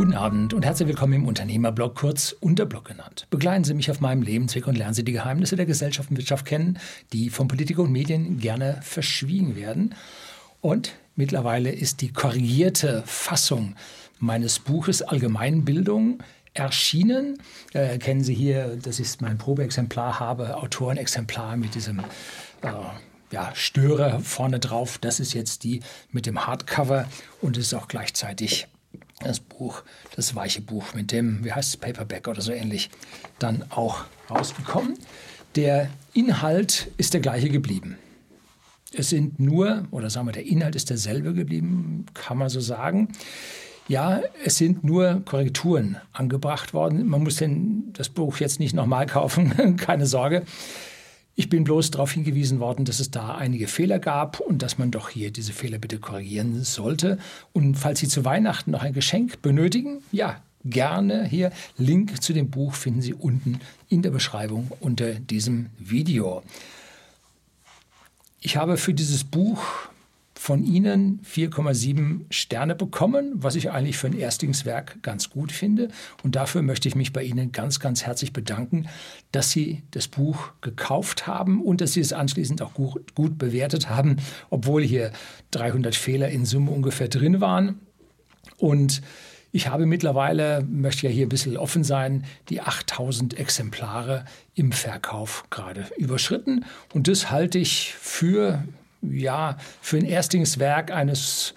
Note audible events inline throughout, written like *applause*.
Guten Abend und herzlich willkommen im Unternehmerblog, kurz Unterblog genannt. Begleiten Sie mich auf meinem Lebensweg und lernen Sie die Geheimnisse der Gesellschaft und Wirtschaft kennen, die von Politik und Medien gerne verschwiegen werden. Und mittlerweile ist die korrigierte Fassung meines Buches Allgemeinbildung erschienen. Äh, kennen Sie hier, das ist mein Probeexemplar, habe Autorenexemplar mit diesem äh, ja, Störer vorne drauf. Das ist jetzt die mit dem Hardcover und ist auch gleichzeitig das Buch, das weiche Buch mit dem, wie heißt es, Paperback oder so ähnlich, dann auch rausgekommen. Der Inhalt ist der gleiche geblieben. Es sind nur, oder sagen wir, der Inhalt ist derselbe geblieben, kann man so sagen. Ja, es sind nur Korrekturen angebracht worden. Man muss denn das Buch jetzt nicht nochmal kaufen, *laughs* keine Sorge. Ich bin bloß darauf hingewiesen worden, dass es da einige Fehler gab und dass man doch hier diese Fehler bitte korrigieren sollte. Und falls Sie zu Weihnachten noch ein Geschenk benötigen, ja, gerne hier. Link zu dem Buch finden Sie unten in der Beschreibung unter diesem Video. Ich habe für dieses Buch von Ihnen 4,7 Sterne bekommen, was ich eigentlich für ein Erstlingswerk ganz gut finde. Und dafür möchte ich mich bei Ihnen ganz, ganz herzlich bedanken, dass Sie das Buch gekauft haben und dass Sie es anschließend auch gut, gut bewertet haben, obwohl hier 300 Fehler in Summe ungefähr drin waren. Und ich habe mittlerweile, möchte ja hier ein bisschen offen sein, die 8000 Exemplare im Verkauf gerade überschritten. Und das halte ich für ja, für ein Erstlingswerk eines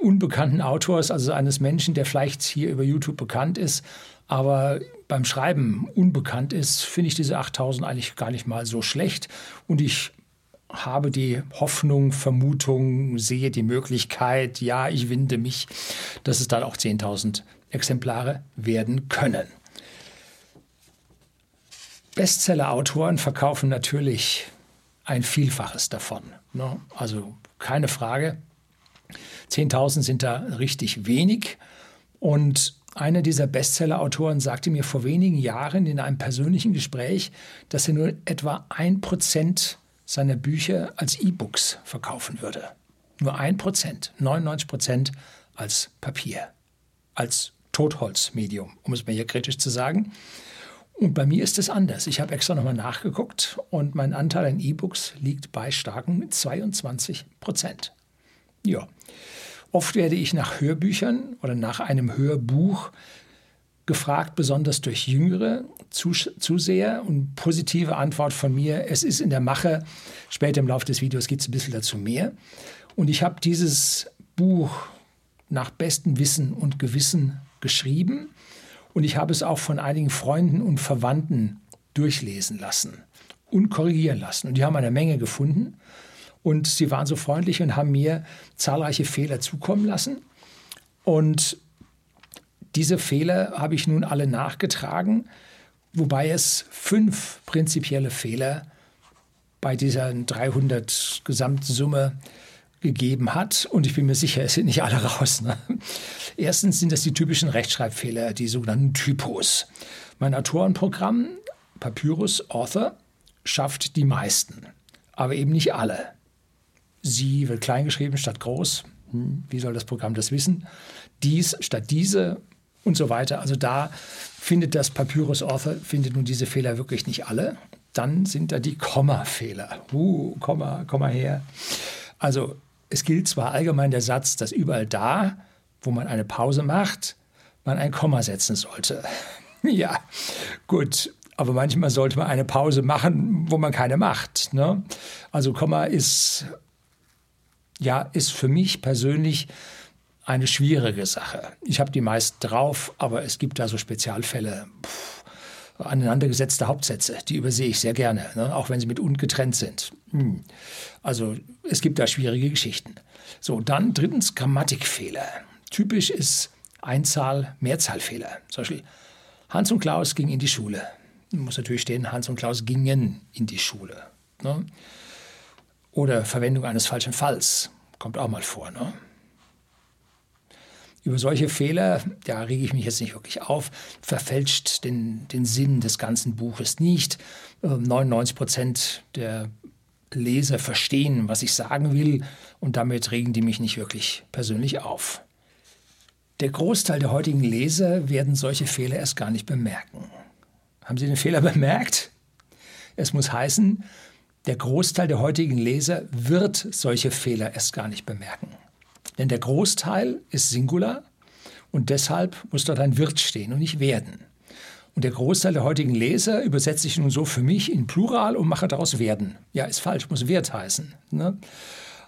unbekannten Autors, also eines Menschen, der vielleicht hier über YouTube bekannt ist, aber beim Schreiben unbekannt ist, finde ich diese 8000 eigentlich gar nicht mal so schlecht. Und ich habe die Hoffnung, Vermutung, sehe die Möglichkeit, ja, ich winde mich, dass es dann auch 10.000 Exemplare werden können. Bestseller-Autoren verkaufen natürlich ein Vielfaches davon. Ne? Also keine Frage. 10.000 sind da richtig wenig. Und einer dieser Bestseller-Autoren sagte mir vor wenigen Jahren in einem persönlichen Gespräch, dass er nur etwa ein Prozent seiner Bücher als E-Books verkaufen würde. Nur ein Prozent, 99 Prozent als Papier, als Totholzmedium, um es mal hier kritisch zu sagen. Und bei mir ist es anders. Ich habe extra nochmal nachgeguckt und mein Anteil an E-Books liegt bei starken 22 Prozent. Ja. Oft werde ich nach Hörbüchern oder nach einem Hörbuch gefragt, besonders durch jüngere Zuseher. Und positive Antwort von mir, es ist in der Mache. Später im Laufe des Videos geht es ein bisschen dazu mehr. Und ich habe dieses Buch nach bestem Wissen und Gewissen geschrieben und ich habe es auch von einigen Freunden und Verwandten durchlesen lassen und korrigieren lassen. Und die haben eine Menge gefunden. Und sie waren so freundlich und haben mir zahlreiche Fehler zukommen lassen. Und diese Fehler habe ich nun alle nachgetragen, wobei es fünf prinzipielle Fehler bei dieser 300 Gesamtsumme gegeben hat. Und ich bin mir sicher, es sind nicht alle raus. Ne? Erstens sind das die typischen Rechtschreibfehler, die sogenannten Typos. Mein Autorenprogramm Papyrus Author schafft die meisten, aber eben nicht alle. Sie wird klein geschrieben statt groß. Hm, wie soll das Programm das wissen? Dies statt diese und so weiter. Also da findet das Papyrus Author findet nun diese Fehler wirklich nicht alle. Dann sind da die Komma-Fehler. Uh, Komma, Komma her. Also es gilt zwar allgemein der Satz, dass überall da, wo man eine Pause macht, man ein Komma setzen sollte. *laughs* ja, gut. Aber manchmal sollte man eine Pause machen, wo man keine macht. Ne? Also Komma ist, ja, ist für mich persönlich eine schwierige Sache. Ich habe die meist drauf, aber es gibt da so Spezialfälle. Pff aneinandergesetzte Hauptsätze. Die übersehe ich sehr gerne, ne? auch wenn sie mit und getrennt sind. Hm. Also es gibt da schwierige Geschichten. So, dann drittens Grammatikfehler. Typisch ist Einzahl, Mehrzahlfehler. Zum Beispiel Hans und Klaus gingen in die Schule. Muss natürlich stehen, Hans und Klaus gingen in die Schule. Ne? Oder Verwendung eines falschen Falls. Kommt auch mal vor. Ne? Über solche Fehler, da rege ich mich jetzt nicht wirklich auf, verfälscht den, den Sinn des ganzen Buches nicht. 99 ähm, Prozent der Leser verstehen, was ich sagen will und damit regen die mich nicht wirklich persönlich auf. Der Großteil der heutigen Leser werden solche Fehler erst gar nicht bemerken. Haben Sie den Fehler bemerkt? Es muss heißen, der Großteil der heutigen Leser wird solche Fehler erst gar nicht bemerken. Denn der Großteil ist Singular und deshalb muss dort ein wird stehen und nicht werden. Und der Großteil der heutigen Leser übersetze ich nun so für mich in Plural und mache daraus werden. Ja, ist falsch, muss Wert heißen. Ne?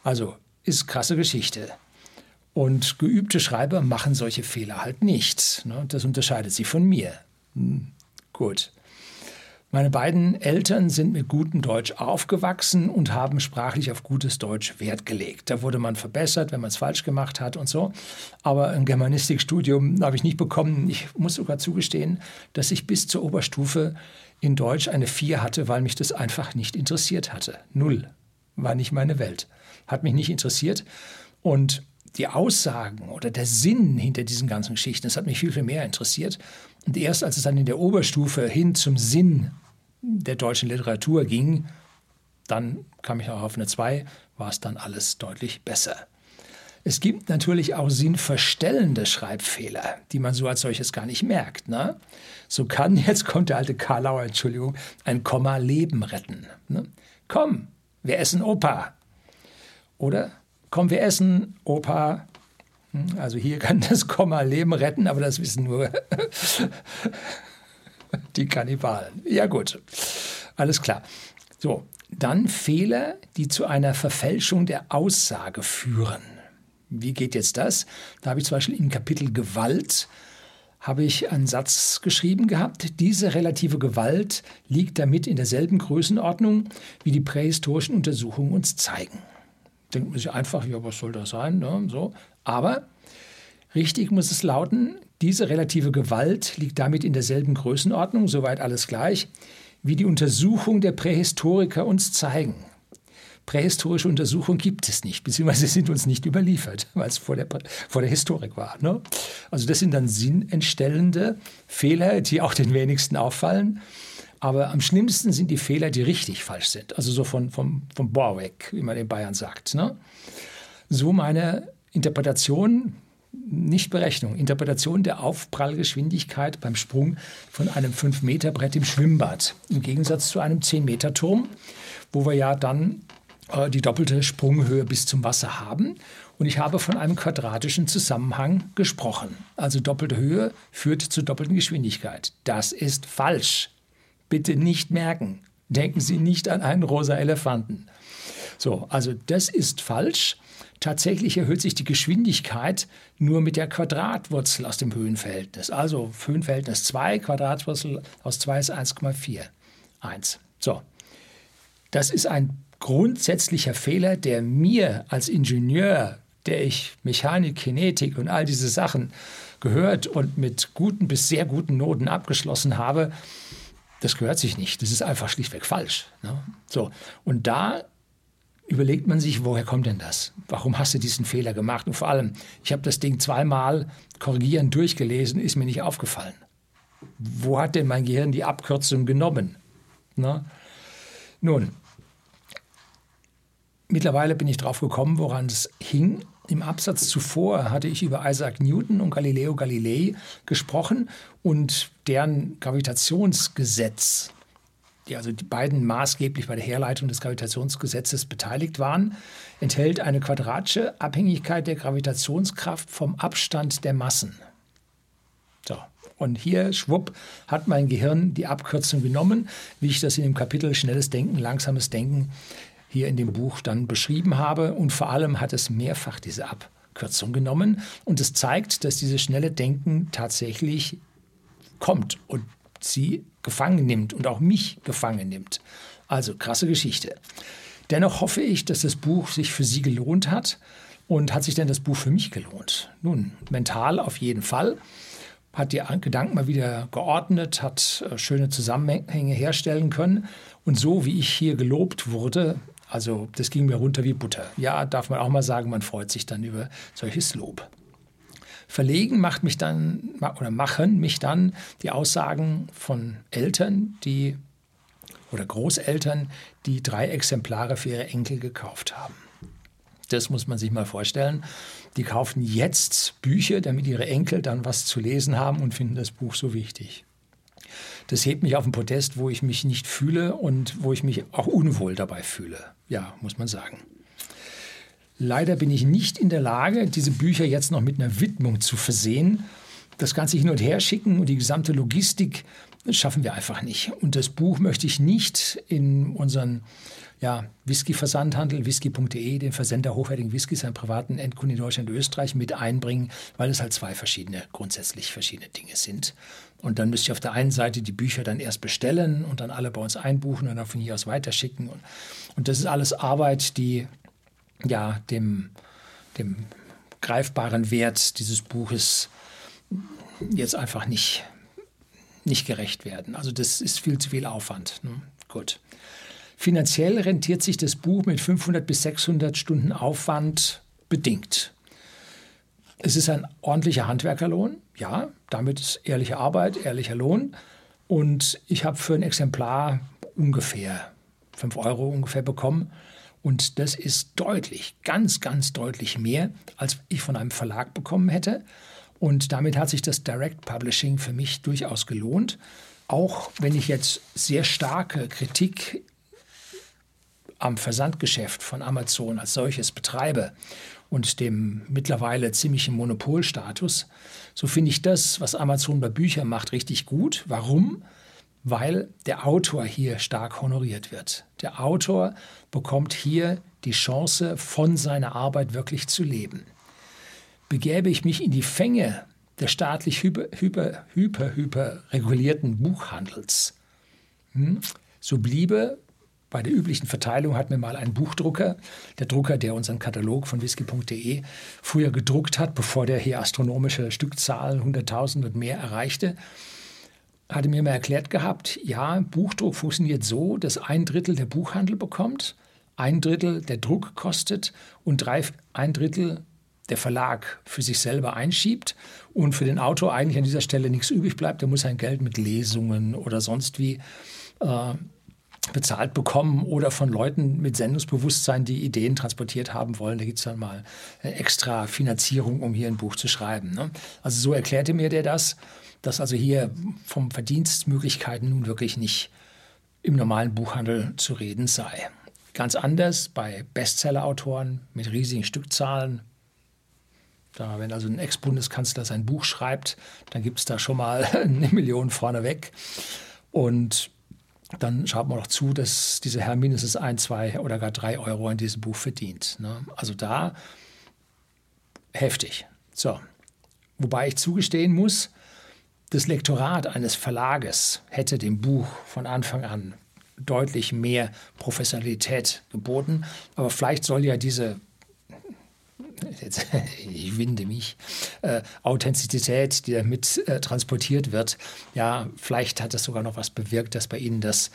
Also ist krasse Geschichte. Und geübte Schreiber machen solche Fehler halt nicht. Ne? Das unterscheidet sie von mir. Hm, gut. Meine beiden Eltern sind mit gutem Deutsch aufgewachsen und haben sprachlich auf gutes Deutsch Wert gelegt. Da wurde man verbessert, wenn man es falsch gemacht hat und so. Aber ein Germanistikstudium habe ich nicht bekommen. Ich muss sogar zugestehen, dass ich bis zur Oberstufe in Deutsch eine 4 hatte, weil mich das einfach nicht interessiert hatte. Null. War nicht meine Welt. Hat mich nicht interessiert. Und die Aussagen oder der Sinn hinter diesen ganzen Geschichten, das hat mich viel, viel mehr interessiert. Und erst als es dann in der Oberstufe hin zum Sinn der deutschen Literatur ging, dann kam ich auch auf eine 2, war es dann alles deutlich besser. Es gibt natürlich auch sinnverstellende Schreibfehler, die man so als solches gar nicht merkt. Ne? So kann, *laughs* jetzt kommt der alte Karlauer, Entschuldigung, ein Komma Leben retten. Ne? Komm, wir essen Opa. Oder komm, wir essen Opa. Hm, also hier *laughs* kann das Komma Leben retten, aber das wissen nur *laughs* *laughs* die Kannibalen. Ja gut, alles klar. So, dann Fehler, die zu einer Verfälschung der Aussage führen. Wie geht jetzt das? Da habe ich zum Beispiel im Kapitel Gewalt habe ich einen Satz geschrieben gehabt. Diese relative Gewalt liegt damit in derselben Größenordnung, wie die prähistorischen Untersuchungen uns zeigen. Denkt man sich einfach, ja, was soll das sein? Ne? So. Aber richtig muss es lauten, diese relative Gewalt liegt damit in derselben Größenordnung, soweit alles gleich, wie die Untersuchungen der Prähistoriker uns zeigen. Prähistorische Untersuchungen gibt es nicht, beziehungsweise sind uns nicht überliefert, *laughs* weil es vor der, vor der Historik war. Ne? Also das sind dann sinnentstellende Fehler, die auch den wenigsten auffallen. Aber am schlimmsten sind die Fehler, die richtig falsch sind. Also so von, vom, vom Bohr weg, wie man in Bayern sagt. Ne? So meine Interpretation nicht Berechnung, Interpretation der Aufprallgeschwindigkeit beim Sprung von einem 5-Meter-Brett im Schwimmbad. Im Gegensatz zu einem 10-Meter-Turm, wo wir ja dann äh, die doppelte Sprunghöhe bis zum Wasser haben. Und ich habe von einem quadratischen Zusammenhang gesprochen. Also doppelte Höhe führt zur doppelten Geschwindigkeit. Das ist falsch. Bitte nicht merken. Denken Sie nicht an einen rosa Elefanten. So, also das ist falsch. Tatsächlich erhöht sich die Geschwindigkeit nur mit der Quadratwurzel aus dem Höhenverhältnis. Also Höhenverhältnis 2, Quadratwurzel aus 2 ist 1,4. 1. So. Das ist ein grundsätzlicher Fehler, der mir als Ingenieur, der ich Mechanik, Kinetik und all diese Sachen gehört und mit guten bis sehr guten Noten abgeschlossen habe, das gehört sich nicht. Das ist einfach schlichtweg falsch. Ne? So. Und da überlegt man sich, woher kommt denn das? Warum hast du diesen Fehler gemacht? Und vor allem, ich habe das Ding zweimal korrigieren durchgelesen, ist mir nicht aufgefallen. Wo hat denn mein Gehirn die Abkürzung genommen? Na? Nun, mittlerweile bin ich drauf gekommen, woran es hing. Im Absatz zuvor hatte ich über Isaac Newton und Galileo Galilei gesprochen und deren Gravitationsgesetz die also die beiden maßgeblich bei der Herleitung des Gravitationsgesetzes beteiligt waren, enthält eine quadratische Abhängigkeit der Gravitationskraft vom Abstand der Massen. So. Und hier, schwupp, hat mein Gehirn die Abkürzung genommen, wie ich das in dem Kapitel Schnelles Denken, Langsames Denken hier in dem Buch dann beschrieben habe. Und vor allem hat es mehrfach diese Abkürzung genommen. Und es zeigt, dass dieses schnelle Denken tatsächlich kommt und sie gefangen nimmt und auch mich gefangen nimmt. Also krasse Geschichte. Dennoch hoffe ich, dass das Buch sich für Sie gelohnt hat. Und hat sich denn das Buch für mich gelohnt? Nun, mental auf jeden Fall. Hat die Gedanken mal wieder geordnet, hat äh, schöne Zusammenhänge herstellen können. Und so wie ich hier gelobt wurde, also das ging mir runter wie Butter. Ja, darf man auch mal sagen, man freut sich dann über solches Lob. Verlegen macht mich dann oder machen mich dann die Aussagen von Eltern, die oder Großeltern, die drei Exemplare für ihre Enkel gekauft haben. Das muss man sich mal vorstellen. Die kaufen jetzt Bücher, damit ihre Enkel dann was zu lesen haben und finden das Buch so wichtig. Das hebt mich auf den Podest, wo ich mich nicht fühle und wo ich mich auch unwohl dabei fühle. Ja, muss man sagen. Leider bin ich nicht in der Lage, diese Bücher jetzt noch mit einer Widmung zu versehen. Das Ganze hin und her schicken und die gesamte Logistik schaffen wir einfach nicht. Und das Buch möchte ich nicht in unseren ja, Whisky-Versandhandel, whisky.de, den Versender hochwertigen Whiskys an privaten Endkunden in Deutschland und Österreich mit einbringen, weil es halt zwei verschiedene, grundsätzlich verschiedene Dinge sind. Und dann müsste ich auf der einen Seite die Bücher dann erst bestellen und dann alle bei uns einbuchen und dann von hier aus weiterschicken. Und, und das ist alles Arbeit, die ja dem, dem greifbaren Wert dieses Buches jetzt einfach nicht, nicht gerecht werden. Also das ist viel zu viel Aufwand. Ne? Gut. Finanziell rentiert sich das Buch mit 500 bis 600 Stunden Aufwand bedingt. Es ist ein ordentlicher Handwerkerlohn, ja, damit ist ehrliche Arbeit, ehrlicher Lohn. Und ich habe für ein Exemplar ungefähr 5 Euro ungefähr bekommen. Und das ist deutlich, ganz, ganz deutlich mehr, als ich von einem Verlag bekommen hätte. Und damit hat sich das Direct Publishing für mich durchaus gelohnt. Auch wenn ich jetzt sehr starke Kritik am Versandgeschäft von Amazon als solches betreibe und dem mittlerweile ziemlichen Monopolstatus, so finde ich das, was Amazon bei Büchern macht, richtig gut. Warum? Weil der Autor hier stark honoriert wird. Der Autor bekommt hier die Chance, von seiner Arbeit wirklich zu leben. Begäbe ich mich in die Fänge des staatlich hyper, hyper, hyper, hyper regulierten Buchhandels, hm, so bliebe bei der üblichen Verteilung hat mir mal ein Buchdrucker, der Drucker, der unseren Katalog von whisky.de früher gedruckt hat, bevor der hier astronomische Stückzahlen 100.000 und mehr erreichte, hatte mir mal erklärt gehabt, ja, Buchdruck funktioniert so, dass ein Drittel der Buchhandel bekommt, ein Drittel der Druck kostet und drei, ein Drittel der Verlag für sich selber einschiebt und für den Autor eigentlich an dieser Stelle nichts übrig bleibt. Der muss sein Geld mit Lesungen oder sonst wie äh, bezahlt bekommen oder von Leuten mit Sendungsbewusstsein, die Ideen transportiert haben wollen. Da gibt es dann mal extra Finanzierung, um hier ein Buch zu schreiben. Ne? Also so erklärte mir der das, dass also hier vom Verdienstmöglichkeiten nun wirklich nicht im normalen Buchhandel zu reden sei. Ganz anders bei Bestseller-Autoren mit riesigen Stückzahlen. Da, wenn also ein Ex-Bundeskanzler sein Buch schreibt, dann gibt es da schon mal *laughs* eine Million vorneweg. Und dann schaut man noch zu, dass dieser Herr mindestens ein, zwei oder gar drei Euro an diesem Buch verdient. Ne? Also da heftig. So. Wobei ich zugestehen muss, das Lektorat eines Verlages hätte dem Buch von Anfang an deutlich mehr Professionalität geboten. Aber vielleicht soll ja diese jetzt, *laughs* ich winde mich, äh, Authentizität, die damit äh, transportiert wird, ja, vielleicht hat das sogar noch was bewirkt, dass bei Ihnen das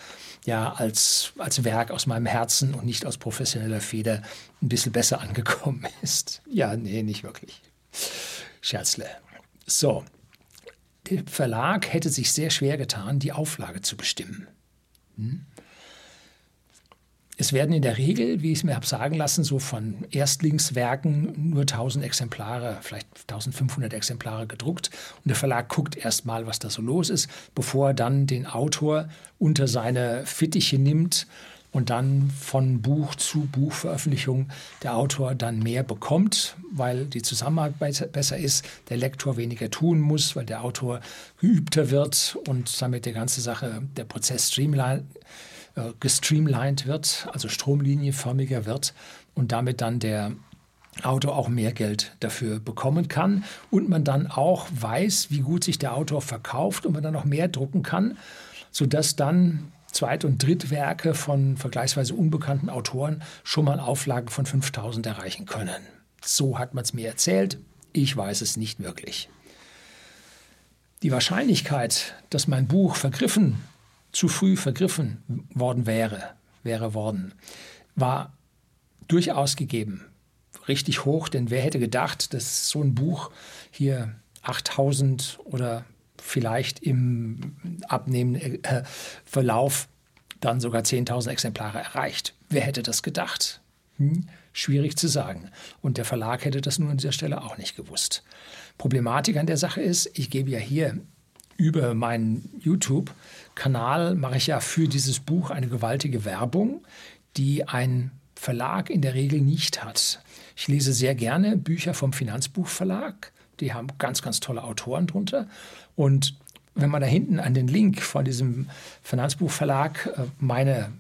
ja als, als Werk aus meinem Herzen und nicht aus professioneller Feder ein bisschen besser *laughs* angekommen ist. Ja, nee, nicht wirklich. Scherzle. So, der Verlag hätte sich sehr schwer getan, die Auflage zu bestimmen. Hm? Es werden in der Regel, wie ich es mir habe sagen lassen, so von Erstlingswerken nur 1000 Exemplare, vielleicht 1500 Exemplare gedruckt. Und der Verlag guckt erst mal, was da so los ist, bevor er dann den Autor unter seine Fittiche nimmt und dann von Buch zu Buchveröffentlichung der Autor dann mehr bekommt, weil die Zusammenarbeit besser ist, der Lektor weniger tun muss, weil der Autor geübter wird und damit die ganze Sache, der Prozess streamline äh, gestreamlined wird, also stromlinienförmiger wird und damit dann der Autor auch mehr Geld dafür bekommen kann und man dann auch weiß, wie gut sich der Autor verkauft und man dann noch mehr drucken kann, sodass dann Zweit- und Drittwerke von vergleichsweise unbekannten Autoren schon mal Auflagen von 5000 erreichen können. So hat man es mir erzählt. Ich weiß es nicht wirklich. Die Wahrscheinlichkeit, dass mein Buch vergriffen zu früh vergriffen worden wäre, wäre worden, war durchaus gegeben. Richtig hoch, denn wer hätte gedacht, dass so ein Buch hier 8000 oder vielleicht im abnehmenden äh, Verlauf dann sogar 10.000 Exemplare erreicht. Wer hätte das gedacht? Hm? Schwierig zu sagen. Und der Verlag hätte das nun an dieser Stelle auch nicht gewusst. Problematik an der Sache ist, ich gebe ja hier über meinen YouTube-Kanal, mache ich ja für dieses Buch eine gewaltige Werbung, die ein Verlag in der Regel nicht hat. Ich lese sehr gerne Bücher vom Finanzbuchverlag. Die haben ganz, ganz tolle Autoren drunter. Und wenn man da hinten an den Link von diesem Finanzbuchverlag äh, meine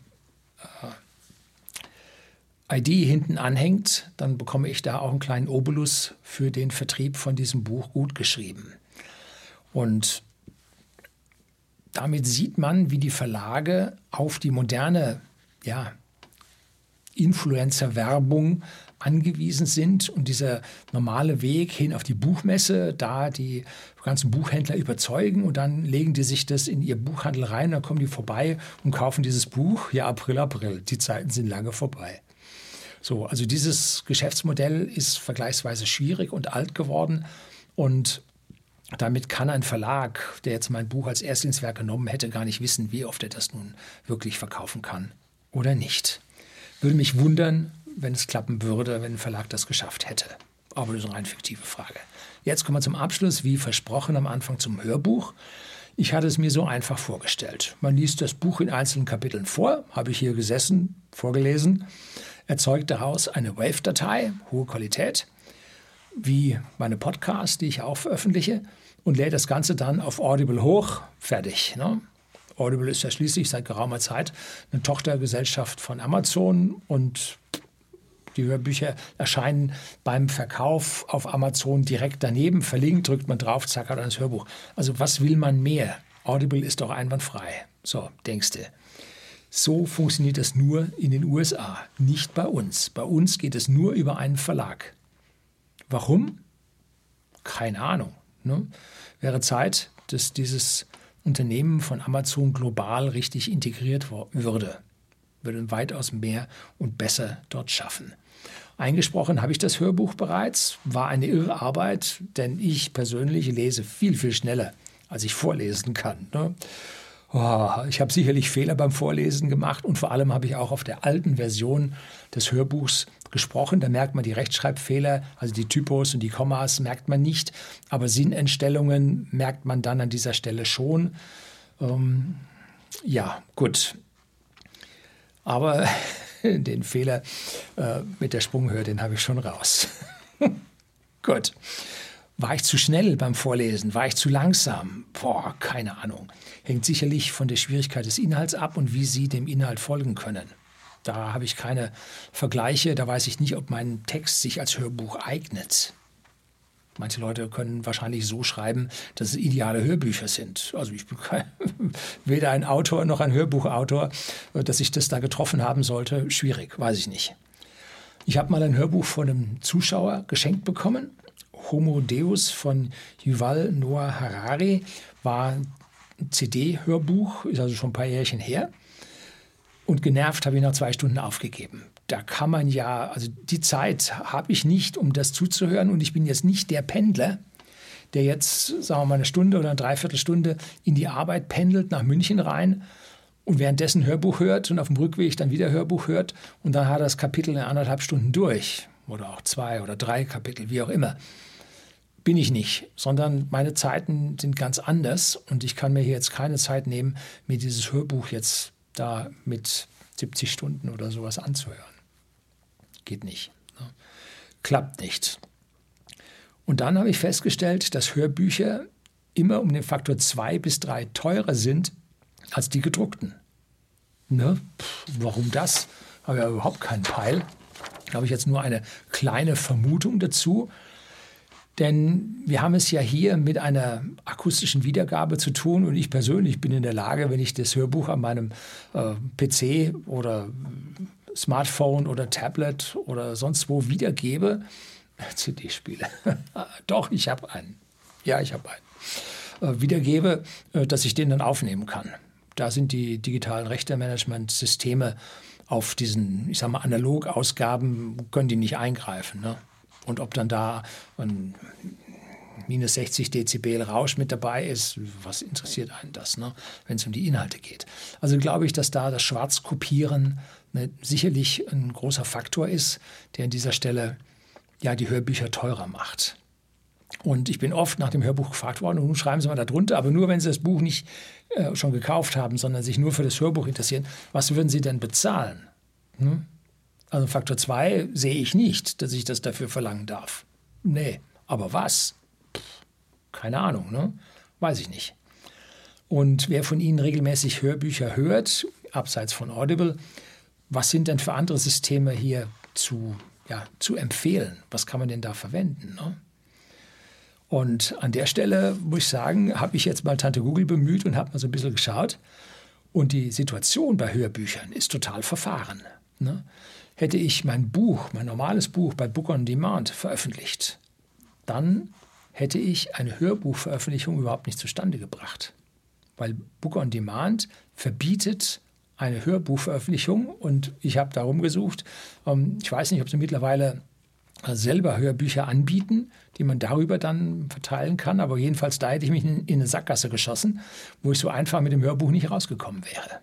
äh, ID hinten anhängt, dann bekomme ich da auch einen kleinen Obolus für den Vertrieb von diesem Buch gut geschrieben. Und damit sieht man, wie die Verlage auf die moderne ja, Influencer-Werbung angewiesen sind und dieser normale Weg hin auf die Buchmesse, da die ganzen Buchhändler überzeugen und dann legen die sich das in ihr Buchhandel rein, dann kommen die vorbei und kaufen dieses Buch. Ja, April, April, die Zeiten sind lange vorbei. So, also dieses Geschäftsmodell ist vergleichsweise schwierig und alt geworden und damit kann ein Verlag, der jetzt mein Buch als Erstlingswerk genommen hätte, gar nicht wissen, wie oft er das nun wirklich verkaufen kann oder nicht. Würde mich wundern, wenn es klappen würde, wenn ein Verlag das geschafft hätte. Aber das ist eine rein fiktive Frage. Jetzt kommen wir zum Abschluss, wie versprochen am Anfang zum Hörbuch. Ich hatte es mir so einfach vorgestellt. Man liest das Buch in einzelnen Kapiteln vor, habe ich hier gesessen, vorgelesen erzeugt daraus eine Wave-Datei, hohe Qualität, wie meine Podcasts, die ich auch veröffentliche, und lädt das Ganze dann auf Audible hoch, fertig. Ne? Audible ist ja schließlich seit geraumer Zeit eine Tochtergesellschaft von Amazon und die Hörbücher erscheinen beim Verkauf auf Amazon direkt daneben, verlinkt, drückt man drauf, zack, hat ein Hörbuch. Also was will man mehr? Audible ist doch einwandfrei. So, denkst du. So funktioniert das nur in den USA, nicht bei uns. Bei uns geht es nur über einen Verlag. Warum? Keine Ahnung. Ne? Wäre Zeit, dass dieses Unternehmen von Amazon global richtig integriert würde. Würde weitaus mehr und besser dort schaffen. Eingesprochen habe ich das Hörbuch bereits, war eine irre Arbeit, denn ich persönlich lese viel, viel schneller, als ich vorlesen kann. Ne? Oh, ich habe sicherlich Fehler beim Vorlesen gemacht und vor allem habe ich auch auf der alten Version des Hörbuchs gesprochen. Da merkt man die Rechtschreibfehler, also die Typos und die Kommas merkt man nicht, aber Sinnentstellungen merkt man dann an dieser Stelle schon. Ähm, ja, gut. Aber *laughs* den Fehler äh, mit der Sprunghöhe, den habe ich schon raus. *laughs* gut. War ich zu schnell beim Vorlesen? War ich zu langsam? Boah, keine Ahnung. Hängt sicherlich von der Schwierigkeit des Inhalts ab und wie Sie dem Inhalt folgen können. Da habe ich keine Vergleiche, da weiß ich nicht, ob mein Text sich als Hörbuch eignet. Manche Leute können wahrscheinlich so schreiben, dass es ideale Hörbücher sind. Also ich bin kein, *laughs* weder ein Autor noch ein Hörbuchautor, dass ich das da getroffen haben sollte. Schwierig, weiß ich nicht. Ich habe mal ein Hörbuch von einem Zuschauer geschenkt bekommen Homo Deus von Yuval Noah Harari war ein CD-Hörbuch, ist also schon ein paar Jährchen her. Und genervt habe ich nach zwei Stunden aufgegeben. Da kann man ja, also die Zeit habe ich nicht, um das zuzuhören. Und ich bin jetzt nicht der Pendler, der jetzt, sagen wir mal, eine Stunde oder eine Dreiviertelstunde in die Arbeit pendelt nach München rein und währenddessen Hörbuch hört und auf dem Rückweg dann wieder Hörbuch hört und dann hat er das Kapitel in anderthalb Stunden durch. Oder auch zwei oder drei Kapitel, wie auch immer bin ich nicht, sondern meine Zeiten sind ganz anders und ich kann mir hier jetzt keine Zeit nehmen, mir dieses Hörbuch jetzt da mit 70 Stunden oder sowas anzuhören. Geht nicht. Ne? Klappt nicht. Und dann habe ich festgestellt, dass Hörbücher immer um den Faktor 2 bis 3 teurer sind als die gedruckten. Ne? Pff, warum das? Habe ja überhaupt keinen Peil. Habe ich jetzt nur eine kleine Vermutung dazu. Denn wir haben es ja hier mit einer akustischen Wiedergabe zu tun und ich persönlich bin in der Lage, wenn ich das Hörbuch an meinem äh, PC oder Smartphone oder Tablet oder sonst wo wiedergebe, CD-Spiele, *laughs* doch, ich habe einen. Ja, ich habe einen. Äh, wiedergebe, äh, dass ich den dann aufnehmen kann. Da sind die digitalen Rechtemanagement-Systeme auf diesen, ich sage mal, Analogausgaben, können die nicht eingreifen. Ne? Und ob dann da ein minus 60 Dezibel Rausch mit dabei ist, was interessiert einen das, ne, wenn es um die Inhalte geht? Also glaube ich, dass da das Schwarzkopieren ne, sicherlich ein großer Faktor ist, der an dieser Stelle ja die Hörbücher teurer macht. Und ich bin oft nach dem Hörbuch gefragt worden, und nun schreiben Sie mal da drunter, aber nur wenn Sie das Buch nicht äh, schon gekauft haben, sondern sich nur für das Hörbuch interessieren, was würden Sie denn bezahlen? Hm? Also Faktor 2 sehe ich nicht, dass ich das dafür verlangen darf. Nee, aber was? keine Ahnung, ne? weiß ich nicht. Und wer von Ihnen regelmäßig Hörbücher hört, abseits von Audible, was sind denn für andere Systeme hier zu, ja, zu empfehlen? Was kann man denn da verwenden? Ne? Und an der Stelle muss ich sagen, habe ich jetzt mal Tante Google bemüht und habe mal so ein bisschen geschaut. Und die Situation bei Hörbüchern ist total verfahren. Ne? Hätte ich mein Buch, mein normales Buch bei Book on Demand veröffentlicht, dann hätte ich eine Hörbuchveröffentlichung überhaupt nicht zustande gebracht. Weil Book on Demand verbietet eine Hörbuchveröffentlichung und ich habe darum gesucht. Ähm, ich weiß nicht, ob sie mittlerweile selber Hörbücher anbieten, die man darüber dann verteilen kann. Aber jedenfalls da hätte ich mich in, eine Sackgasse geschossen, wo ich so einfach mit dem Hörbuch nicht rausgekommen wäre.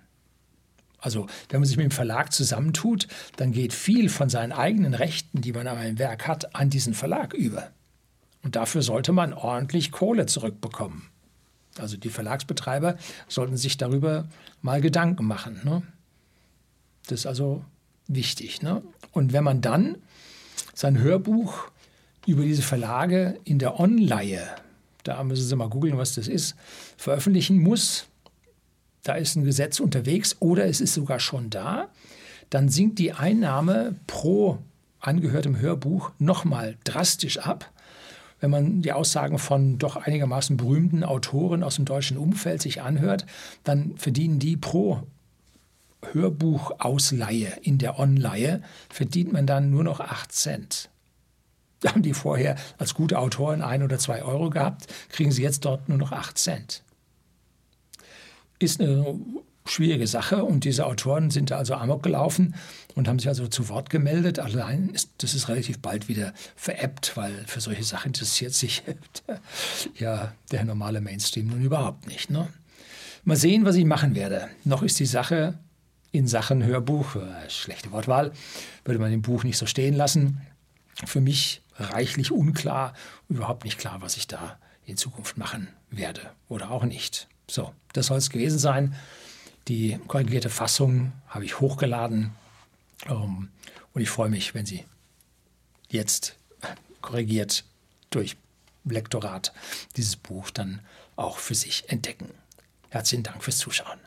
Also wenn man sich mit dem Verlag zusammentut, dann geht viel von seinen eigenen Rechten, die man an einem Werk hat, an diesen Verlag über. Und dafür sollte man ordentlich Kohle zurückbekommen. Also die Verlagsbetreiber sollten sich darüber mal Gedanken machen. Ne? Das ist also wichtig. Ne? Und wenn man dann sein Hörbuch über diese Verlage in der Online, da müssen Sie mal googeln, was das ist, veröffentlichen muss, da ist ein Gesetz unterwegs oder es ist sogar schon da, dann sinkt die Einnahme pro angehörtem Hörbuch nochmal drastisch ab. Wenn man die Aussagen von doch einigermaßen berühmten Autoren aus dem deutschen Umfeld sich anhört, dann verdienen die pro Hörbuchausleihe in der Online verdient man dann nur noch 8 Cent. Da haben die vorher als gute Autoren ein oder zwei Euro gehabt, kriegen sie jetzt dort nur noch 8 Cent. Ist eine schwierige Sache und diese Autoren sind da also amok gelaufen und haben sich also zu Wort gemeldet. Allein ist das ist relativ bald wieder veräppt, weil für solche Sachen interessiert sich *laughs* ja der normale Mainstream nun überhaupt nicht. Ne? Mal sehen, was ich machen werde. Noch ist die Sache in Sachen Hörbuch, äh, schlechte Wortwahl, würde man im Buch nicht so stehen lassen. Für mich reichlich unklar, überhaupt nicht klar, was ich da in Zukunft machen werde oder auch nicht. So, das soll es gewesen sein. Die korrigierte Fassung habe ich hochgeladen ähm, und ich freue mich, wenn Sie jetzt korrigiert durch Lektorat dieses Buch dann auch für sich entdecken. Herzlichen Dank fürs Zuschauen.